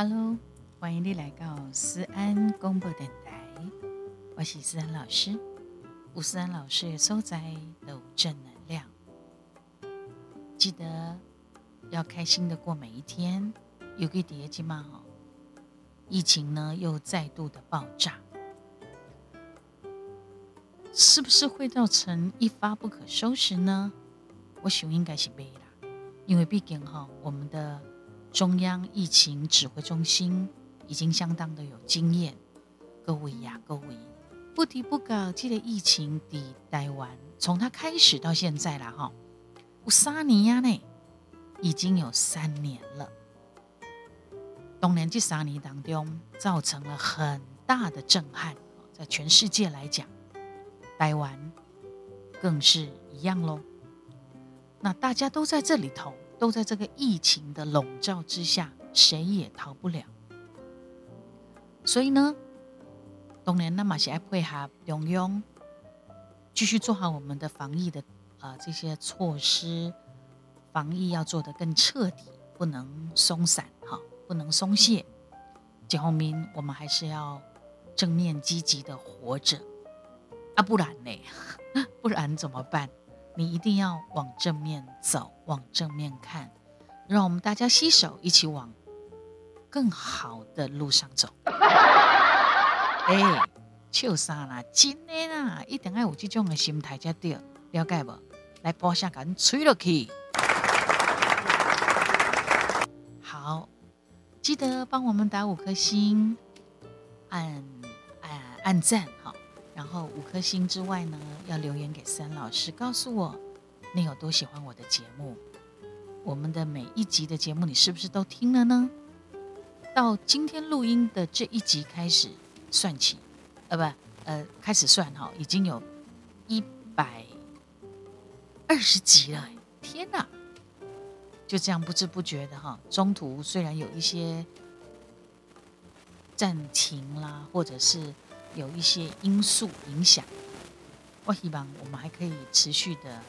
Hello，欢迎你来到思安广播电台，我是思安老师。吴思安老师的所在都正能量，记得要开心的过每一天。有个叠机嘛哈，疫情呢又再度的爆炸，是不是会造成一发不可收拾呢？我想应该是没啦，因为毕竟哈，我们的中央疫情指挥中心已经相当的有经验，各位呀，各位。不提不搞，这个疫情的台湾，从它开始到现在了哈，有三年呀呢，已经有三年了。当年这三年当中，造成了很大的震撼，在全世界来讲，台湾更是一样喽。那大家都在这里头，都在这个疫情的笼罩之下，谁也逃不了。所以呢？当然，那么是要配合中央，继续做好我们的防疫的啊这些措施，防疫要做得更彻底，不能松散哈，不能松懈。这后面我们还是要正面积极的活着啊，不然呢？不然怎么办？你一定要往正面走，往正面看，让我们大家携手一起往更好的路上走。哎，笑啥啦？真的啦，一定要有这种的心态才对，了解不？来，播下赶紧吹落去。好，记得帮我们打五颗星，按按按赞。然后五颗星之外呢，要留言给三老师，告诉我你有多喜欢我的节目。我们的每一集的节目，你是不是都听了呢？到今天录音的这一集开始。算起，呃不，呃开始算哈，已经有一百二十集了，天哪！就这样不知不觉的哈，中途虽然有一些暂停啦，或者是有一些因素影响，我希望我们还可以持续的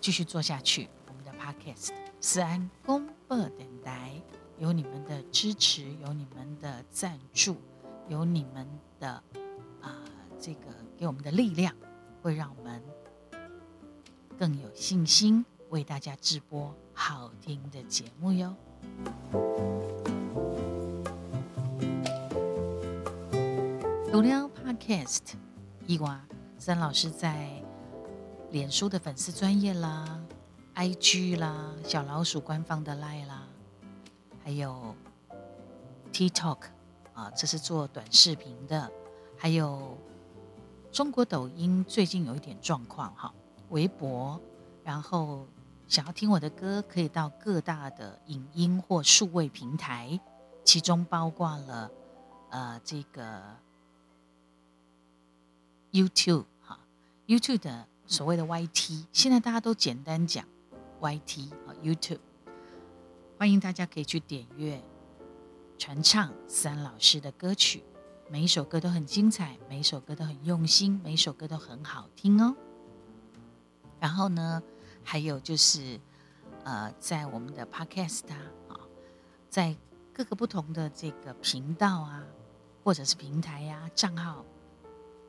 继续做下去。我们的 Podcast 思安公播电台有你们的支持，有你们的赞助。有你们的啊，这个给我们的力量，会让我们更有信心为大家直播好听的节目哟。读了 Podcast，伊娃三老师在脸书的粉丝专业啦、IG 啦、小老鼠官方的 Line 啦，还有 TikTok。啊，这是做短视频的，还有中国抖音最近有一点状况哈，微博，然后想要听我的歌，可以到各大的影音或数位平台，其中包括了呃这个 YouTube 哈，YouTube 的所谓的 YT，现在大家都简单讲 YT 啊 YouTube，欢迎大家可以去点阅。传唱三老师的歌曲，每一首歌都很精彩，每一首歌都很用心，每一首歌都很好听哦。然后呢，还有就是，呃，在我们的 Podcast 啊，在各个不同的这个频道啊，或者是平台呀、账号，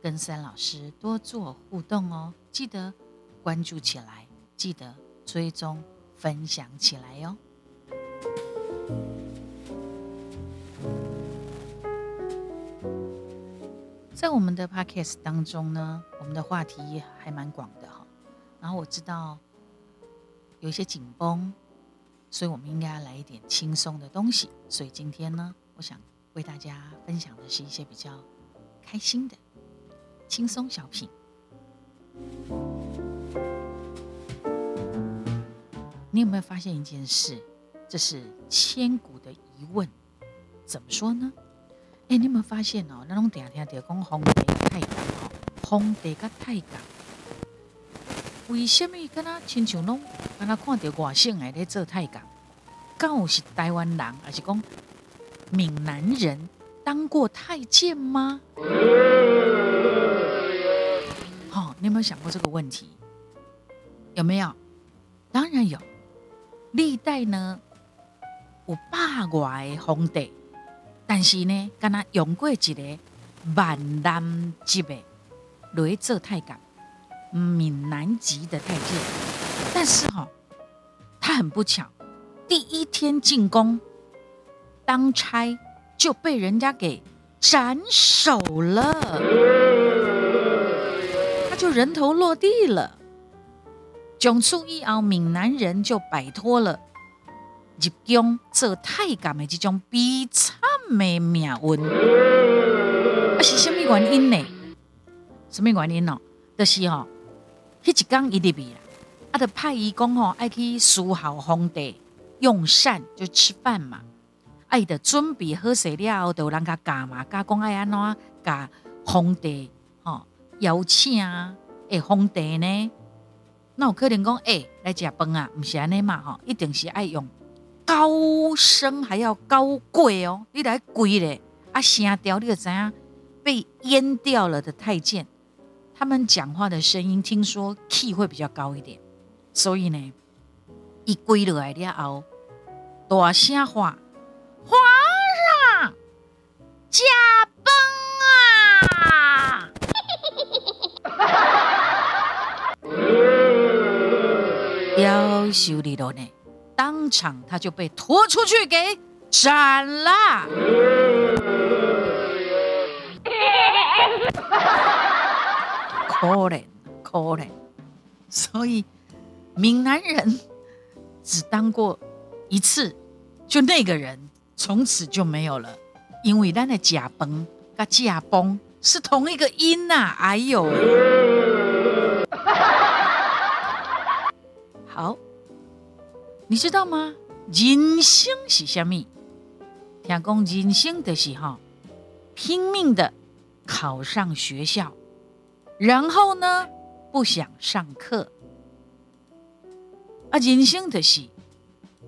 跟三老师多做互动哦。记得关注起来，记得追踪分享起来哟。在我们的 podcast 当中呢，我们的话题还蛮广的哈。然后我知道有一些紧绷，所以我们应该来一点轻松的东西。所以今天呢，我想为大家分享的是一些比较开心的轻松小品。你有没有发现一件事？这是千古的疑问。怎么说呢？哎，你有没有发现哦？那种听听到讲皇帝太监哦，皇帝甲太监，为什么跟他亲像拢跟他看到外省来咧做太监？告是台湾人，还是讲闽南人当过太监吗？没有想过这个问题？有没有？当然有。历代呢，有百外个皇帝，但是呢，敢若用过一个万南级的来做太监，闽南籍的太监。但是哈，他很不巧，第一天进宫当差就被人家给斩首了，人头落地了。从此以后，闽南人就摆脱了入宫做太监的这种悲惨的命运。啊，是什么原因呢？什么原因哦？就是哦，迄一天伊入去啦，啊，就派伊讲吼，爱去侍候皇帝用膳，就吃饭嘛。啊，伊就准备好势了后，就有人甲教嘛，教讲爱安怎甲皇帝吼邀请啊诶，皇帝呢？那有可能讲，哎，来食饭啊，毋是安尼嘛吼，一定是爱用高声，还要高贵哦，你来贵咧，啊声调你就知影被阉掉了的太监，他们讲话的声音，听说气会比较高一点，所以呢，一跪落来了后，大声话，皇上驾要修理了呢，当场他就被拖出去给斩了。可怜可怜，所以闽南人只当过一次，就那个人从此就没有了，因为咱的甲崩跟甲崩是同一个音呐。哎呦！好，你知道吗？人生是什么？听讲人生的时候，拼命的考上学校，然后呢，不想上课。啊，人生的是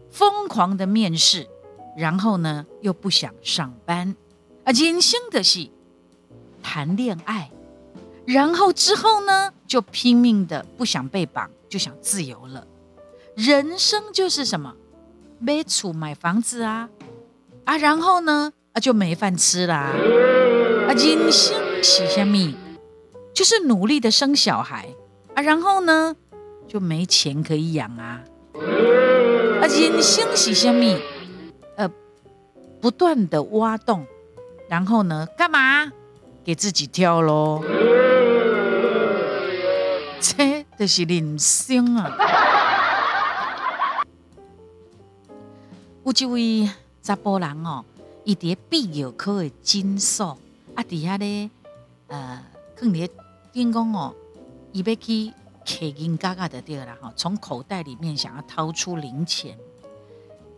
疯狂的面试，然后呢，又不想上班。啊，人生的是谈恋爱，然后之后呢，就拼命的不想被绑，就想自由了。人生就是什么，买厝买房子啊，啊，然后呢，啊就没饭吃啦。啊，人生是什么？就是努力的生小孩啊，然后呢，就没钱可以养啊。啊，人生是什么？呃，不断的挖洞，然后呢，干嘛？给自己跳喽。这就是人生啊。有一位查甫人哦，伊伫必有考的金锁啊，底下咧呃，放伫电讲哦，伊要去摕银嘎嘎的对啦吼，从口袋里面想要掏出零钱，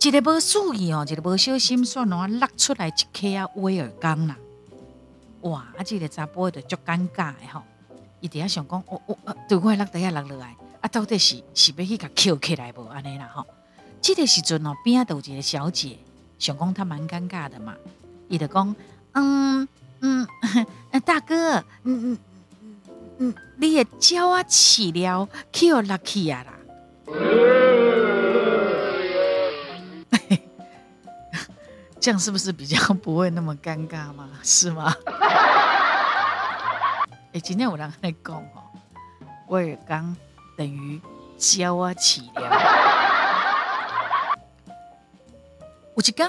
一个无注意哦，一个无小心，算哦，落出来一颗啊威尔刚啦，哇！啊，这个查甫就足尴尬的吼，伊底下想讲，我我对我落底下落落来，啊，到底是是要去甲捡起来无安尼啦吼。这个时阵哦，边啊有一个小姐，想讲她蛮尴尬的嘛，伊就讲，嗯嗯，大哥，嗯嗯嗯，你也教我饲料，去我拉去啊啦，这样是不是比较不会那么尴尬吗？是吗？哎，今天我人在讲哦，我也刚等于教啊起了。有一天，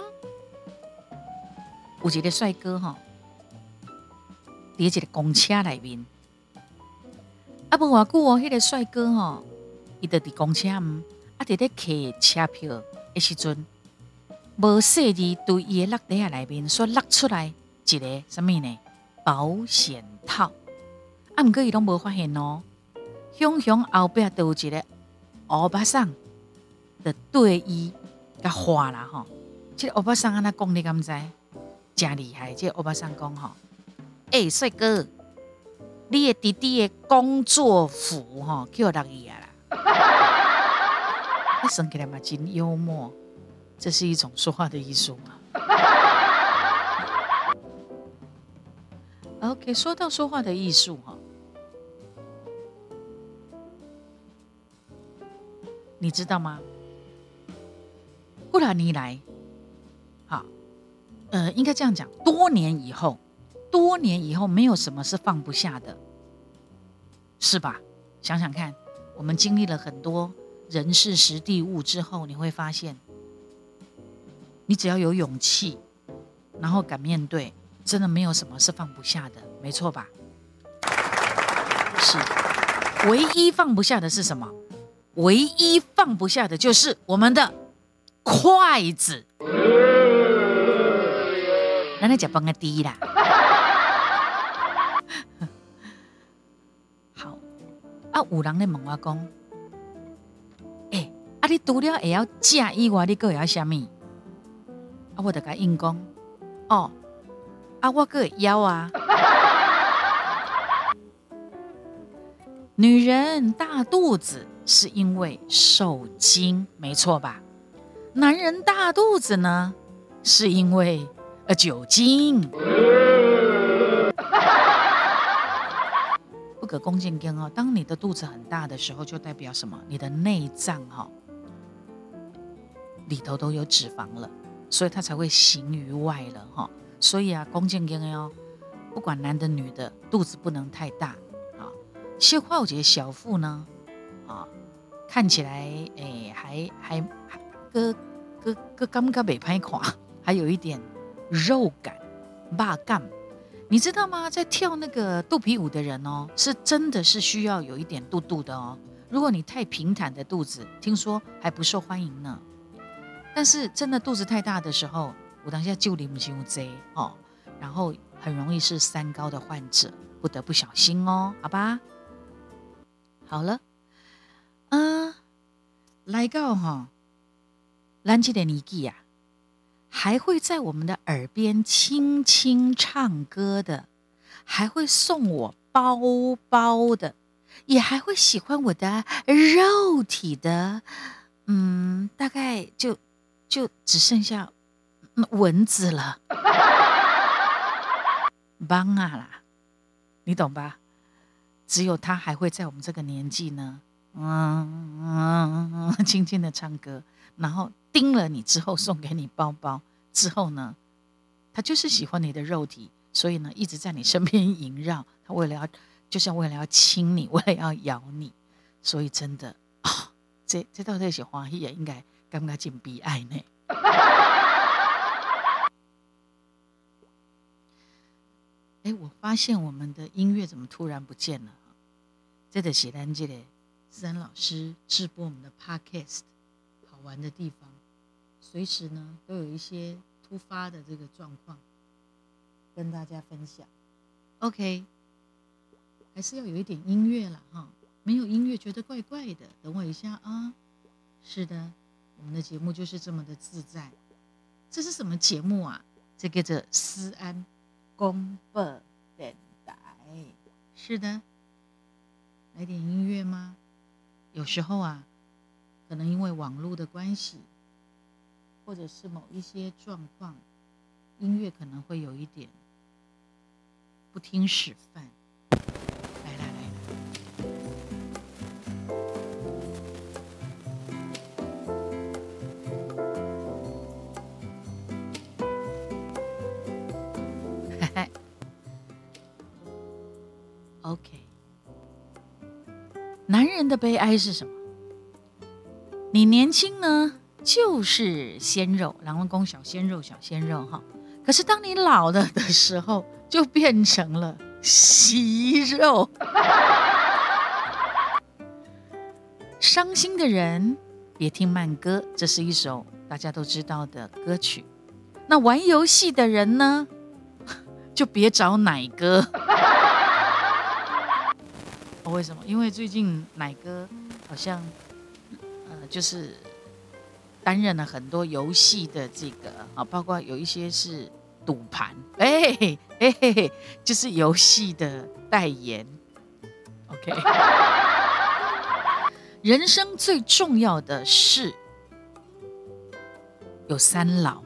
有一个帅哥吼，伫一个公车内面，啊，无偌久哦，迄个帅哥吼，伊就伫公车毋，啊，伫咧摕车票的时阵，无细字对伊的落底下内面，所落出来一个什么呢？保险套，啊，毋过伊拢无发现哦，熊熊后壁都有一个欧巴桑的对伊甲画啦吼。这欧巴桑安那讲你敢知？真厉害！这欧巴桑讲吼，哎，帅哥，你的弟弟的工作服吼，叫落去啊啦！你生起来嘛，真幽默，这是一种说话的艺术嘛。OK，说到说话的艺术哈，你知道吗？过两年来。呃，应该这样讲，多年以后，多年以后，没有什么是放不下的，是吧？想想看，我们经历了很多人事、时地、物之后，你会发现，你只要有勇气，然后敢面对，真的没有什么是放不下的，没错吧？是，唯一放不下的是什么？唯一放不下的就是我们的筷子。咱来讲放个低啦。好，啊，有人咧问我讲，诶，啊，你除了会晓食以外，你搁会晓虾米？啊，我得甲应讲，哦，啊，我搁会枵啊。女人大肚子是因为受精，没错吧？男人大肚子呢，是因为呃酒精。不可恭敬跟哦，当你的肚子很大的时候，就代表什么？你的内脏哈里头都有脂肪了，所以它才会形于外了哈。所以啊，恭敬跟哦，不管男的女的，肚子不能太大啊。谢化杰小腹呢，啊，看起来诶，还还还个个个刚刚没拍垮，还有一点肉感，霸干。你知道吗？在跳那个肚皮舞的人哦，是真的是需要有一点肚肚的哦。如果你太平坦的肚子，听说还不受欢迎呢。但是真的肚子太大的时候，我当下就领不进这哦，然后很容易是三高的患者，不得不小心哦，好吧？好了，啊，来到哈，蓝吉的尼基呀，还会在我们的耳边轻轻唱歌的，还会送我包包的，也还会喜欢我的肉体的，嗯，大概就就只剩下蚊子了，帮啊啦，你懂吧？只有他还会在我们这个年纪呢，嗯嗯，轻轻的唱歌，然后盯了你之后送给你包包，之后呢，他就是喜欢你的肉体，所以呢一直在你身边萦绕，他为了要，就像为了要亲你，为了要咬你，所以真的啊，这这到底是欢也应该尴尬进悲哀呢。哎，我发现我们的音乐怎么突然不见了？这的写单这里，思安老师直播我们的 podcast，玩的地方，随时呢都有一些突发的这个状况跟大家分享。OK，还是要有一点音乐了哈，没有音乐觉得怪怪的。等我一下啊，是的，我们的节目就是这么的自在。这是什么节目啊？这个叫思安。公播电台是的，来点音乐吗？有时候啊，可能因为网络的关系，或者是某一些状况，音乐可能会有一点不听使唤。来来来 OK，男人的悲哀是什么？你年轻呢，就是鲜肉，然后公小鲜肉，小鲜肉哈。可是当你老了的时候，就变成了息肉。伤心的人别听慢歌，这是一首大家都知道的歌曲。那玩游戏的人呢，就别找奶哥。为什么？因为最近奶哥好像，就是担任了很多游戏的这个啊，包括有一些是赌盘，哎哎，就是游戏的代言。OK，人生最重要的事有三老，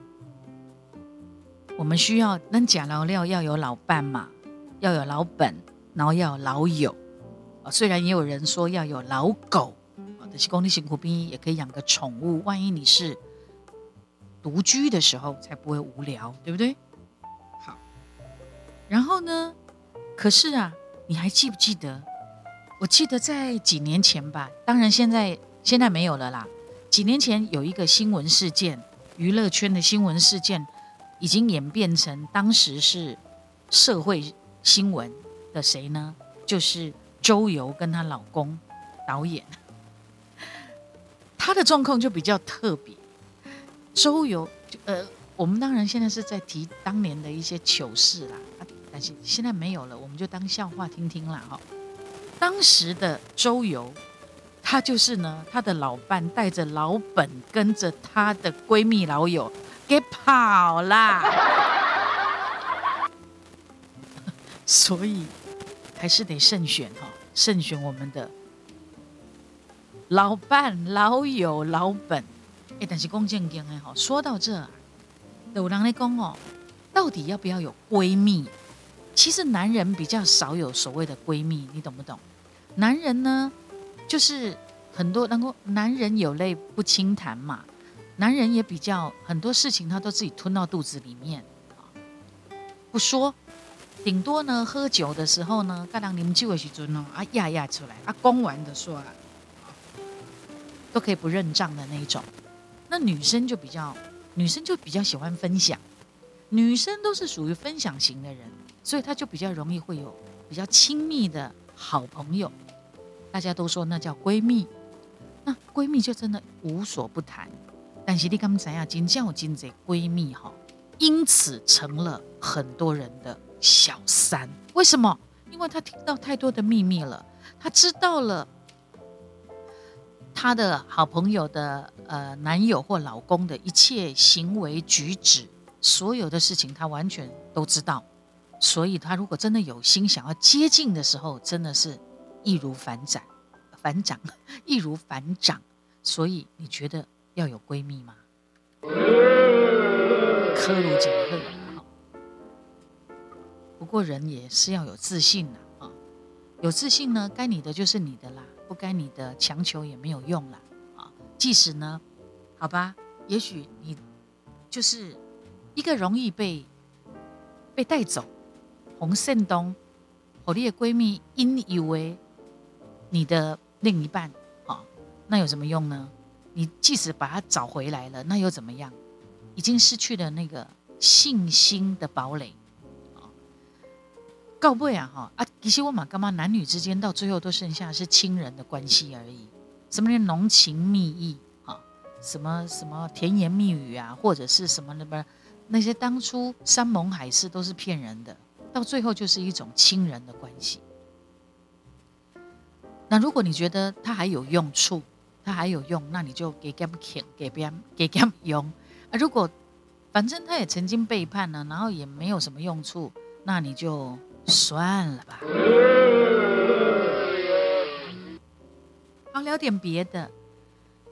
我们需要那假老料要有老伴嘛，要有老本，然后要有老友。虽然也有人说要有老狗，啊，但是公立辛苦兵也可以养个宠物。万一你是独居的时候才不会无聊，对不对？好，然后呢？可是啊，你还记不记得？我记得在几年前吧，当然现在现在没有了啦。几年前有一个新闻事件，娱乐圈的新闻事件，已经演变成当时是社会新闻的谁呢？就是周游跟她老公导演，他的状况就比较特别。周游，呃，我们当然现在是在提当年的一些糗事啦，但是现在没有了，我们就当笑话听听啦，哈。当时的周游，她就是呢，她的老伴带着老本，跟着她的闺蜜老友给跑啦，所以还是得慎选哈，慎选我们的老伴、老友、老本。哎，但是讲正经的哈，说到这，有人来讲哦，到底要不要有闺蜜？其实男人比较少有所谓的闺蜜，你懂不懂？男人呢，就是很多能够男人有泪不轻弹嘛，男人也比较很多事情他都自己吞到肚子里面不说，顶多呢喝酒的时候呢，干当啉酒的时阵呢，啊压压出来，啊讲完的说啊，都可以不认账的那一种。那女生就比较，女生就比较喜欢分享，女生都是属于分享型的人，所以她就比较容易会有比较亲密的好朋友。大家都说那叫闺蜜，那闺蜜就真的无所不谈。但是你刚才啊，金叫金这闺蜜哈，因此成了很多人的小三。为什么？因为她听到太多的秘密了，她知道了。她的好朋友的呃男友或老公的一切行为举止，所有的事情她完全都知道，所以她如果真的有心想要接近的时候，真的是易如反掌，反掌易如反掌。所以你觉得要有闺蜜吗？科鲁锦赫不过人也是要有自信的啊，有自信呢，该你的就是你的啦。不该你的强求也没有用了啊！即使呢，好吧，也许你就是一个容易被被带走红线东，和你的闺蜜因以为你的另一半啊，那有什么用呢？你即使把他找回来了，那又怎么样？已经失去了那个信心的堡垒。告不啊哈啊！其实我嘛干嘛？男女之间到最后都剩下是亲人的关系而已。什么浓情蜜意啊？什么什么甜言蜜语啊？或者是什么那么那些当初山盟海誓都是骗人的，到最后就是一种亲人的关系。那如果你觉得他还有用处，他还有用，那你就给 gam 给 gam 给 gam 用啊。如果反正他也曾经背叛了，然后也没有什么用处，那你就。算了吧，好聊点别的。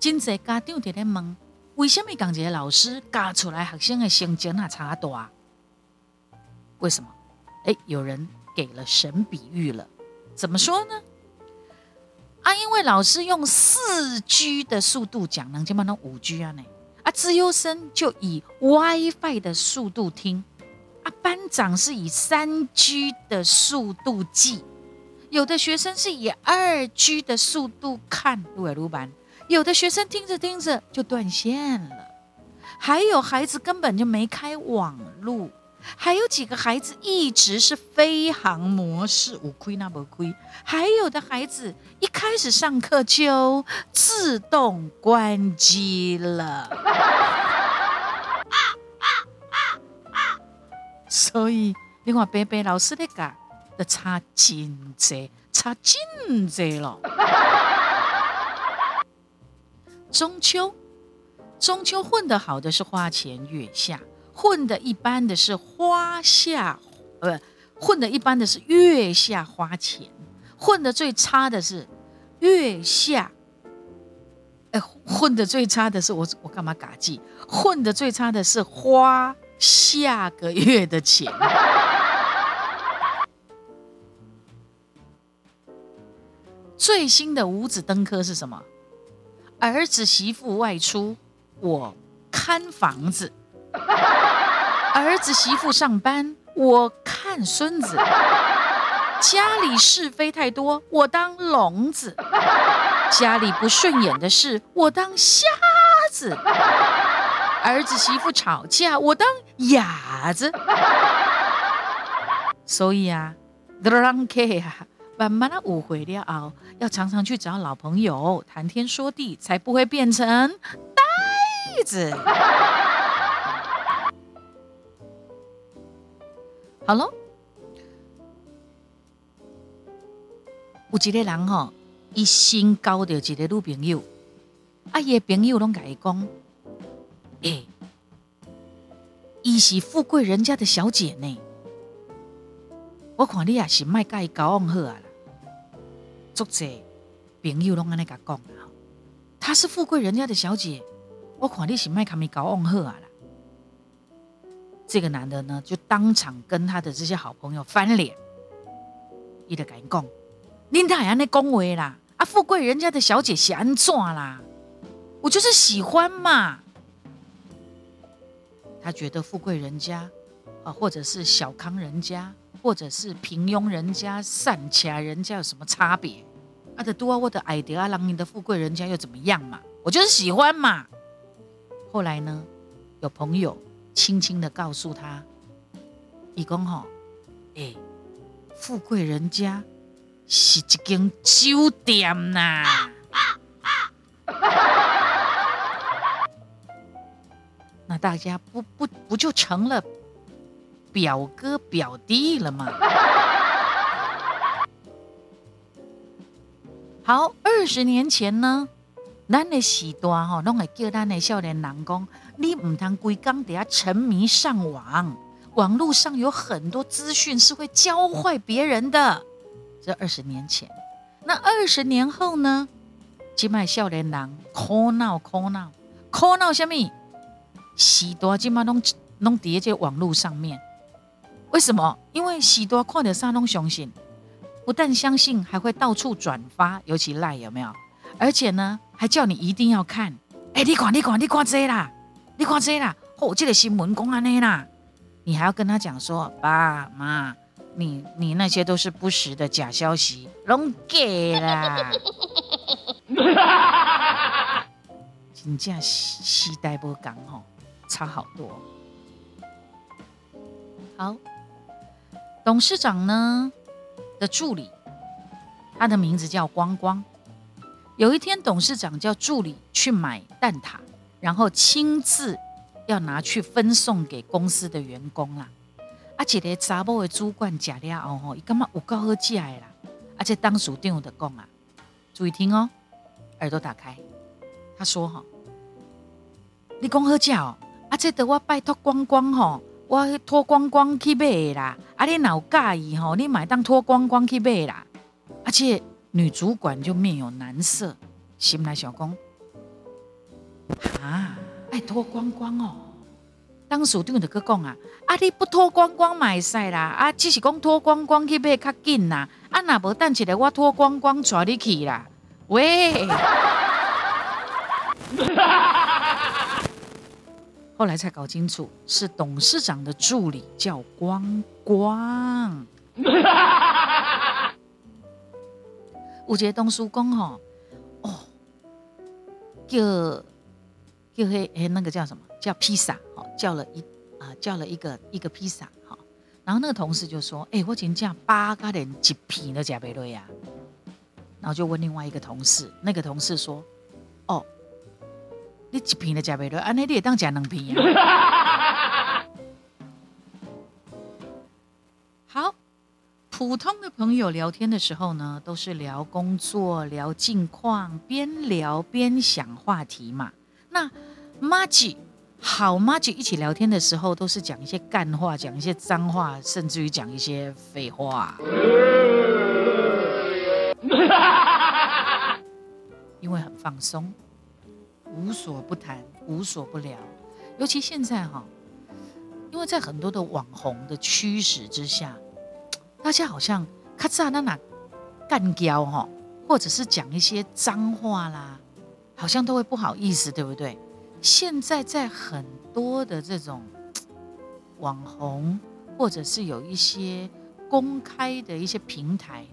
今在家长在咧问，为什么讲这个老师教出来学生的成绩那差大？为什么？哎，有人给了神比喻了，怎么说呢？啊，因为老师用四 G 的速度讲，能就把那五 G 啊呢？啊，资优生就以 WiFi 的速度听。啊，班长是以三 G 的速度记，有的学生是以二 G 的速度看录耳录班，有的学生听着听着就断线了，还有孩子根本就没开网路，还有几个孩子一直是飞行模式，无亏那不亏，还有的孩子一开始上课就自动关机了。所以，你看，白白老师的教的差真多，差真多了。中秋，中秋混得好的是花前月下，混得一般的是花下，呃，混得一般的是月下花前，混得最差的是月下。哎，混得最差的是我，我干嘛嘎记？混得最差的是花。下个月的钱。最新的五子登科是什么？儿子媳妇外出，我看房子；儿子媳妇上班，我看孙子；家里是非太多，我当聋子；家里不顺眼的事，我当瞎子；儿子媳妇吵架，我当哑子。所以啊，都让 K 啊，慢慢的误会了哦，要常常去找老朋友谈天说地，才不会变成呆子。好喽，有一个人吼，一心交到一个女朋友，啊，伊的朋友拢甲伊讲，哎，伊是富贵人家的小姐呢。我看你也是卖甲伊交往好啊啦，足济朋友拢安尼甲讲啦。她是富贵人家的小姐，我看你是卖甲咪交往好啊啦。这个男的呢，就当场跟他的这些好朋友翻脸，伊就甲伊讲：，恁太安尼讲话啦，啊，富贵人家的小姐是安怎啦？我就是喜欢嘛。他觉得富贵人家啊，或者是小康人家。或者是平庸人家、善家人家有什么差别？啊，的多啊，我的矮德啊，郎宁的富贵人家又怎么样嘛？我就是喜欢嘛。后来呢，有朋友轻轻的告诉他：“义工吼，哎，富贵人家是一间酒店呐。”那大家不不不就成了？表哥表弟了吗？好，二十年前呢，咱的时段哈，拢会叫咱的少年人讲，你唔通规工底下沉迷上网，网络上有很多资讯是会教坏别人的。这二十年前，那二十年后呢？今麦少年人哭闹哭闹哭闹，什么？时代今麦拢拢伫在网络上面。为什么？因为许多看到啥拢相信，不但相信，还会到处转发，尤其赖有没有？而且呢，还叫你一定要看。哎，你看，你看，你看这啦，你看这啦，哦，这个新闻公安的啦，你还要跟他讲说，爸妈，你你那些都是不实的假消息，拢假啦。真正时代不刚吼，差好多。好。董事长呢的助理，他的名字叫光光。有一天，董事长叫助理去买蛋挞，然后亲自要拿去分送给公司的员工啦。而且咧，查某的主管食了后吼，伊感觉有够好食的啦。而且当属店的讲啊，注意听哦，耳朵打开。他说哈，你讲好食哦，这得我拜托光光吼。我脱光光去买啦！啊，你哪有介意吼？你买当脱光光去买啦！而且女主管就面有难色，心内想讲：啊，爱脱光光哦！当属长就去讲啊，啊，你不脱光光买晒啦！啊，只是讲脱光光去买较紧啦！啊，那无等一下我脱光光带你去啦！喂！后来才搞清楚，是董事长的助理叫光光。吴杰东叔公吼，哦，叫叫嘿哎那个叫什么叫披萨？好，叫了一啊叫了一个一个披萨。好，然后那个同事就说：“哎，我今天叫八个人一片的加贝瑞呀。”然后就问另外一个同事，那个同事说：“哦。”你一片都食袂落，安尼你会当食两片啊？好，普通的朋友聊天的时候呢，都是聊工作、聊近况，边聊边想话题嘛。那妈吉好妈吉一起聊天的时候，都是讲一些干话，讲一些脏话，甚至于讲一些废话，因为很放松。无所不谈，无所不聊。尤其现在哈，因为在很多的网红的驱使之下，大家好像咔嚓那哪干掉哈，或者是讲一些脏话啦，好像都会不好意思，对不对？现在在很多的这种 网红，或者是有一些公开的一些平台，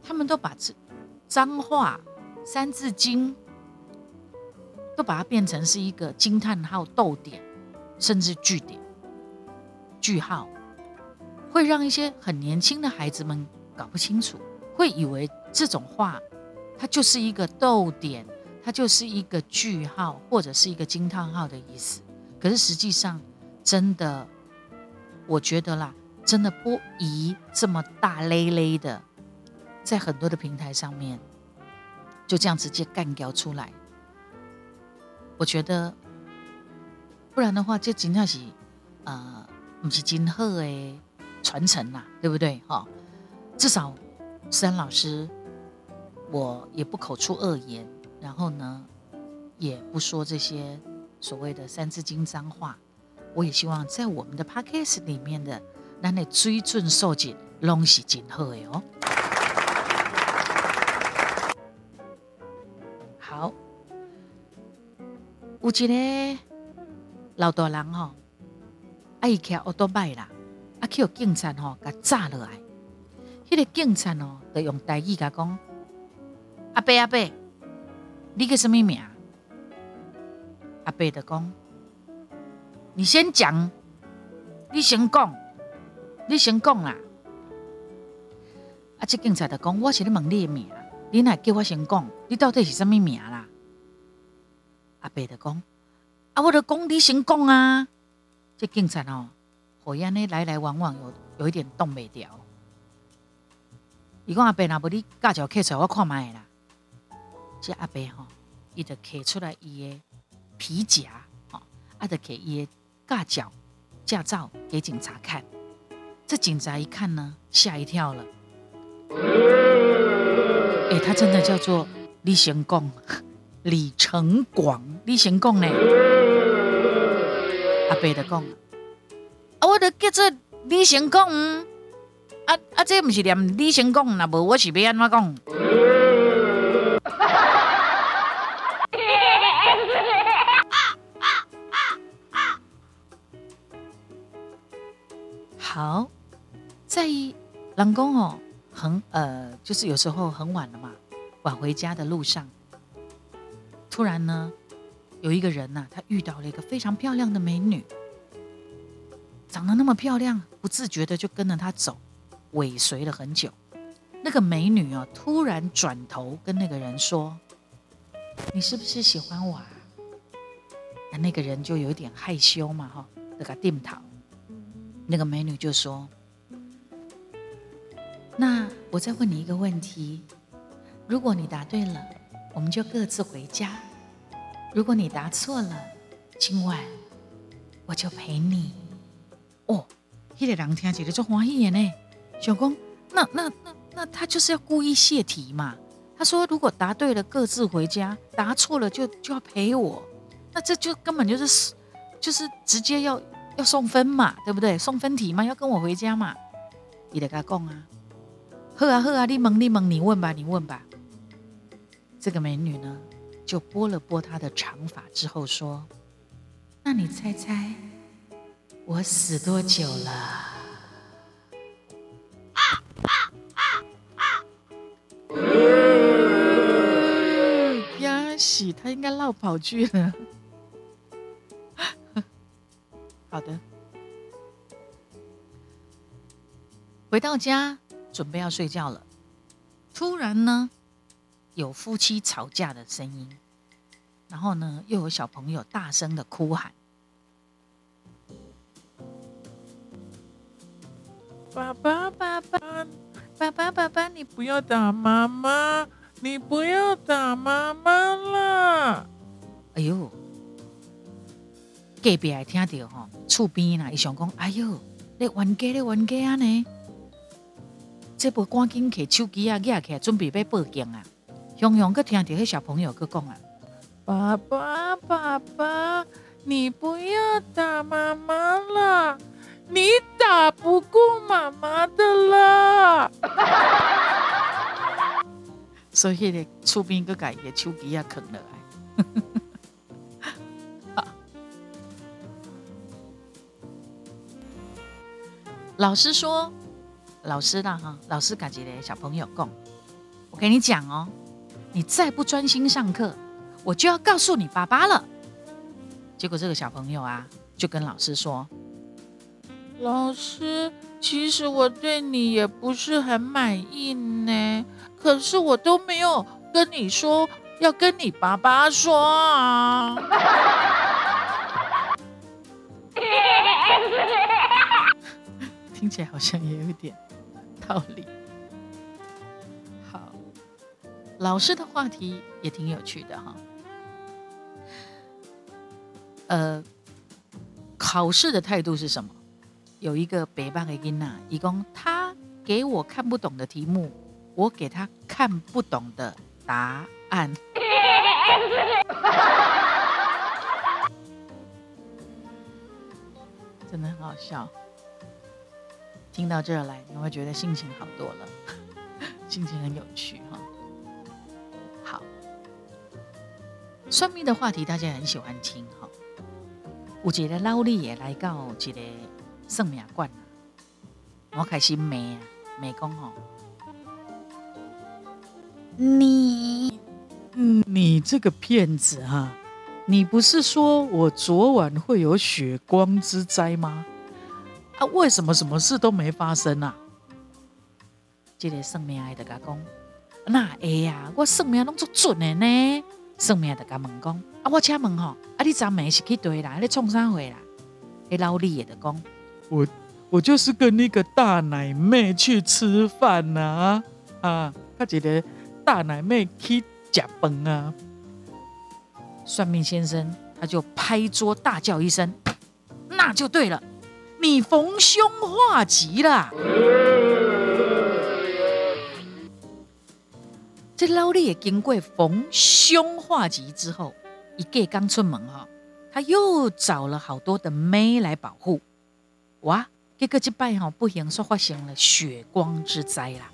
他们都把这脏话、三字经，都把它变成是一个惊叹号、逗点，甚至句点、句号，会让一些很年轻的孩子们搞不清楚，会以为这种话它就是一个逗点。它就是一个句号或者是一个惊叹号的意思，可是实际上，真的，我觉得啦，真的不宜这么大咧咧的，在很多的平台上面，就这样直接干掉出来。我觉得，不然的话，就真的是，呃，不是今后的传承啦，对不对？哈，至少，思安老师，我也不口出恶言。然后呢，也不说这些所谓的三字经脏话。我也希望在我们的 podcast 里面的，那你追尊受敬，拢是真好的哦。有一个老大人吼，爱骑奥多麦啦，啊去警察吼，甲炸落来。迄个警察哦，就用台语甲讲：阿伯阿伯。你个什么名？阿伯的讲，你先讲，你先讲，你先讲啊！啊，这警察的讲，我是咧问你的名，你若叫我先讲，你到底是什么名啦？阿伯就讲，啊，我的讲你先讲啊！这警察哦，好像呢来来往往有有一点动袂掉。伊讲阿伯，若无你驾照开出来，我看卖啦。这阿伯吼，伊就摕出来伊的皮夹，吼，啊，就摕伊的驾照驾照给警察看。这警察一看呢，吓一跳了。哎，他真的叫做李贤贡，李成广，李贤贡呢？阿伯的讲，啊，我都叫做李贤贡，啊啊，这不是念李贤贡，那无我是要安怎讲？好，在郎公哦，很呃，就是有时候很晚了嘛，晚回家的路上，突然呢，有一个人呐，他遇到了一个非常漂亮的美女，长得那么漂亮，不自觉的就跟着他走，尾随了很久。那个美女哦，突然转头跟那个人说：“你是不是喜欢我？”啊？”那个人就有点害羞嘛，哈，那个定头。那个美女就说：“那我再问你一个问题，如果你答对了，我们就各自回家；如果你答错了，今晚我就陪你。”哦，那个人听起来就欢喜呢。小公，那那那那他就是要故意泄题嘛？他说：“如果答对了，各自回家；答错了，就就要陪我。”那这就根本就是就是直接要。要送分嘛，对不对？送分题嘛，要跟我回家嘛。你得跟他讲啊，喝啊喝啊，你蒙你蒙，你问吧，你问吧。这个美女呢，就拨了拨他的长发之后说：“那你猜猜我死多久了？”啊啊啊啊！呀喜，他应该绕跑去了。好的，回到家准备要睡觉了，突然呢，有夫妻吵架的声音，然后呢，又有小朋友大声的哭喊：“爸爸，爸爸，爸爸，爸爸，你不要打妈妈，你不要打妈妈了！”哎呦！隔壁还听到吼，厝边啦，伊想讲，哎呦，你冤家咧冤家啊呢？这不赶紧摕手机啊，举起来准备要报警啊！雄雄个听这个小朋友个讲啊，爸爸爸爸，你不要打妈妈了，你打不过妈妈的啦。所以咧，出兵个改个手机啊，扛落来。老师说，老师啦哈，老师感觉的小朋友讲，我跟你讲哦。你再不专心上课，我就要告诉你爸爸了。结果这个小朋友啊，就跟老师说，老师，其实我对你也不是很满意呢，可是我都没有跟你说，要跟你爸爸说啊。听起来好像也有一点道理。老师的话题也挺有趣的哈。呃，考试的态度是什么？有一个北半的囡娜，一共他给我看不懂的题目，我给他看不懂的答案，真的很好笑。听到这儿来，你会觉得心情好多了，心情很有趣算命的话题大家很喜欢听哈。有一个老李也来到一个算命馆啊，我开始骂啊，骂讲吼，你，你这个骗子哈，你不是说我昨晚会有血光之灾吗？啊，为什么什么事都没发生啊？这个算命的甲讲，那会啊，我算命拢足准的呢。算命的甲问讲，啊，我请问吼，啊，你昨暝是去对啦？你创啥会啦？你老李也的讲，我我就是跟那个大奶妹去吃饭呐，啊，他一个大奶妹去食饭啊。算命先生他就拍桌大叫一声，那就对了，你逢凶化吉啦。这老李也经过逢凶化吉之后，一个刚出门哈，他又找了好多的妹来保护。哇，结果这拜哈不行说发生了血光之灾啦。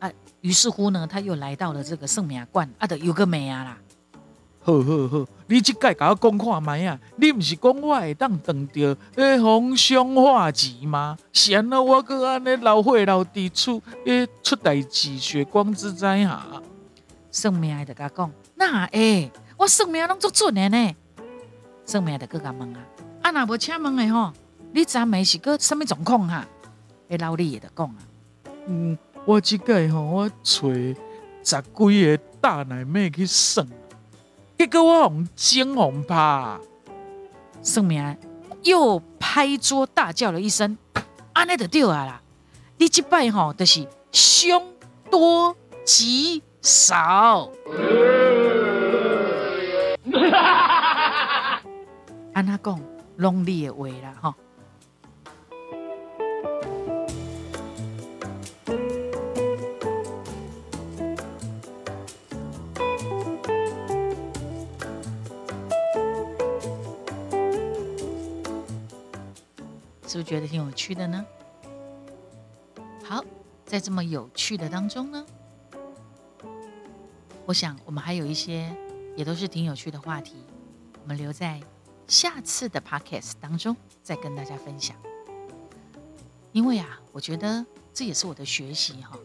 啊，于是乎呢，他又来到了这个圣命馆，啊，的有个妹啊啦。好好好，你即届甲我讲看卖啊，你毋是讲我会当当着诶逢凶化吉吗？是安那我搁安尼老火老地处诶出代志血光之灾哈？算命的甲讲，那会，我算命拢足准的呢。算命的搁甲问啊，啊若无请问的吼，你昨暝是搁什么状况哈？诶老李也得讲啊，嗯，我即届吼，我找十几个大奶妹去算。结果我红惊红怕，算命又拍桌大叫了一声：“安尼就对啊啦！你即摆吼就是凶多吉少。”安他讲拢你的话啦吼。是不是觉得挺有趣的呢？好，在这么有趣的当中呢，我想我们还有一些也都是挺有趣的话题，我们留在下次的 podcast 当中再跟大家分享。因为啊，我觉得这也是我的学习哈。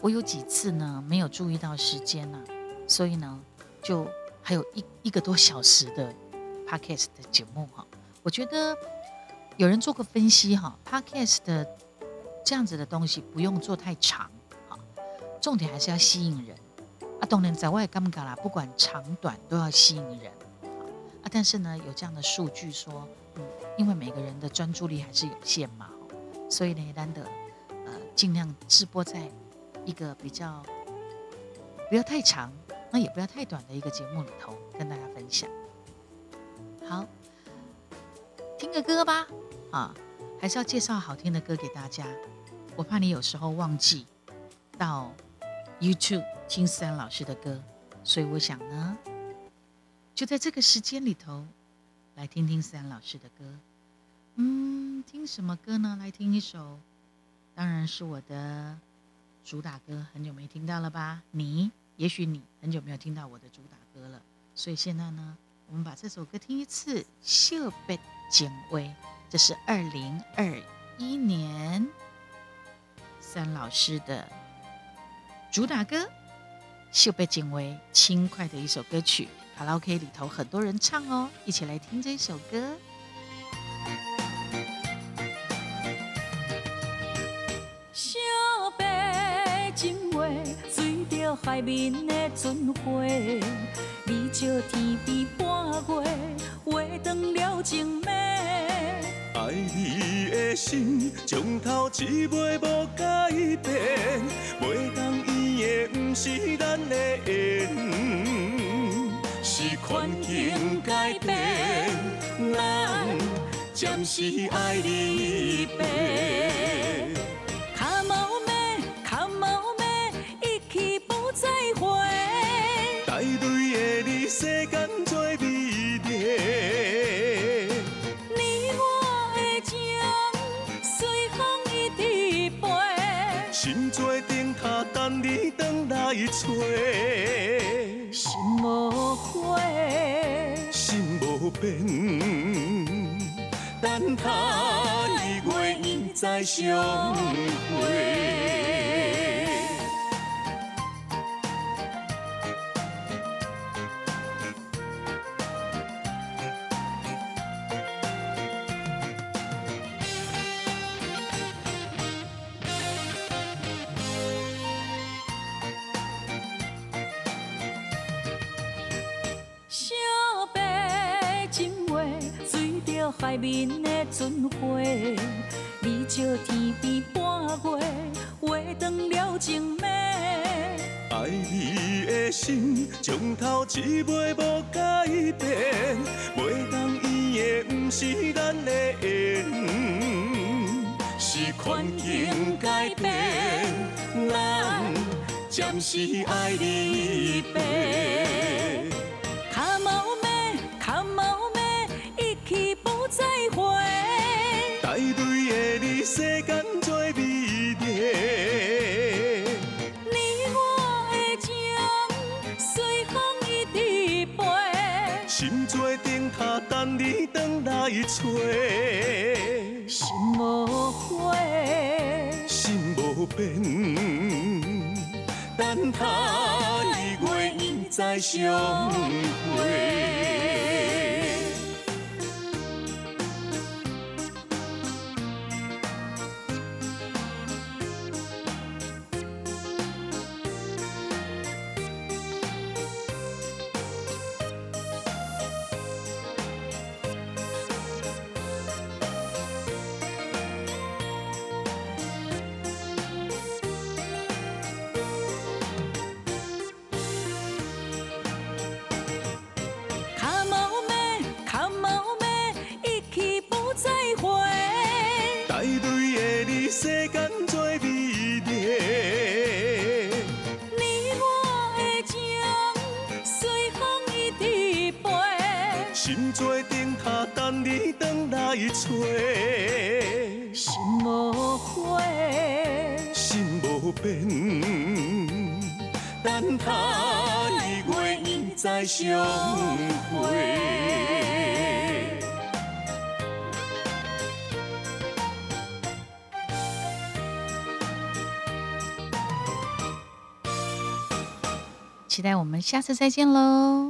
我有几次呢没有注意到时间呢，所以呢就还有一一个多小时的 podcast 的节目哈。我觉得。有人做过分析哈，Podcast 的这样子的东西不用做太长，哈，重点还是要吸引人啊。当然在外干不干啦，不管长短都要吸引人啊。但是呢，有这样的数据说，嗯，因为每个人的专注力还是有限嘛，所以呢，难得呃尽量直播在一个比较不要太长，那也不要太短的一个节目里头跟大家分享。好。听个歌吧，啊，还是要介绍好听的歌给大家。我怕你有时候忘记到 YouTube 听思安老师的歌，所以我想呢，就在这个时间里头来听听思安老师的歌。嗯，听什么歌呢？来听一首，当然是我的主打歌，很久没听到了吧？你，也许你很久没有听到我的主打歌了，所以现在呢，我们把这首歌听一次，秀贝。警徽，这是二零二一年，三老师的主打歌《秀贝警卫》，轻快的一首歌曲，卡拉 OK 里头很多人唱哦，一起来听这首歌。小白情话，随着海面的船花，你照天边半月，画断了情暝。爱你的心，从头至尾无改变，袂当伊的不是咱的缘，是环境改变，咱暂时爱离别。找。心无悔，心无变，等他日月因再相会。随着海面的春花，你照天边半月，画断了情暝。爱你的心，从头至尾无改变，袂当伊的不是咱的缘，是环境改变，咱暂时爱离别。来找。心无悔，心无变，等他日月因再相会。找。心无悔，心无变，等他日月圆再相会。期待我们下次再见喽。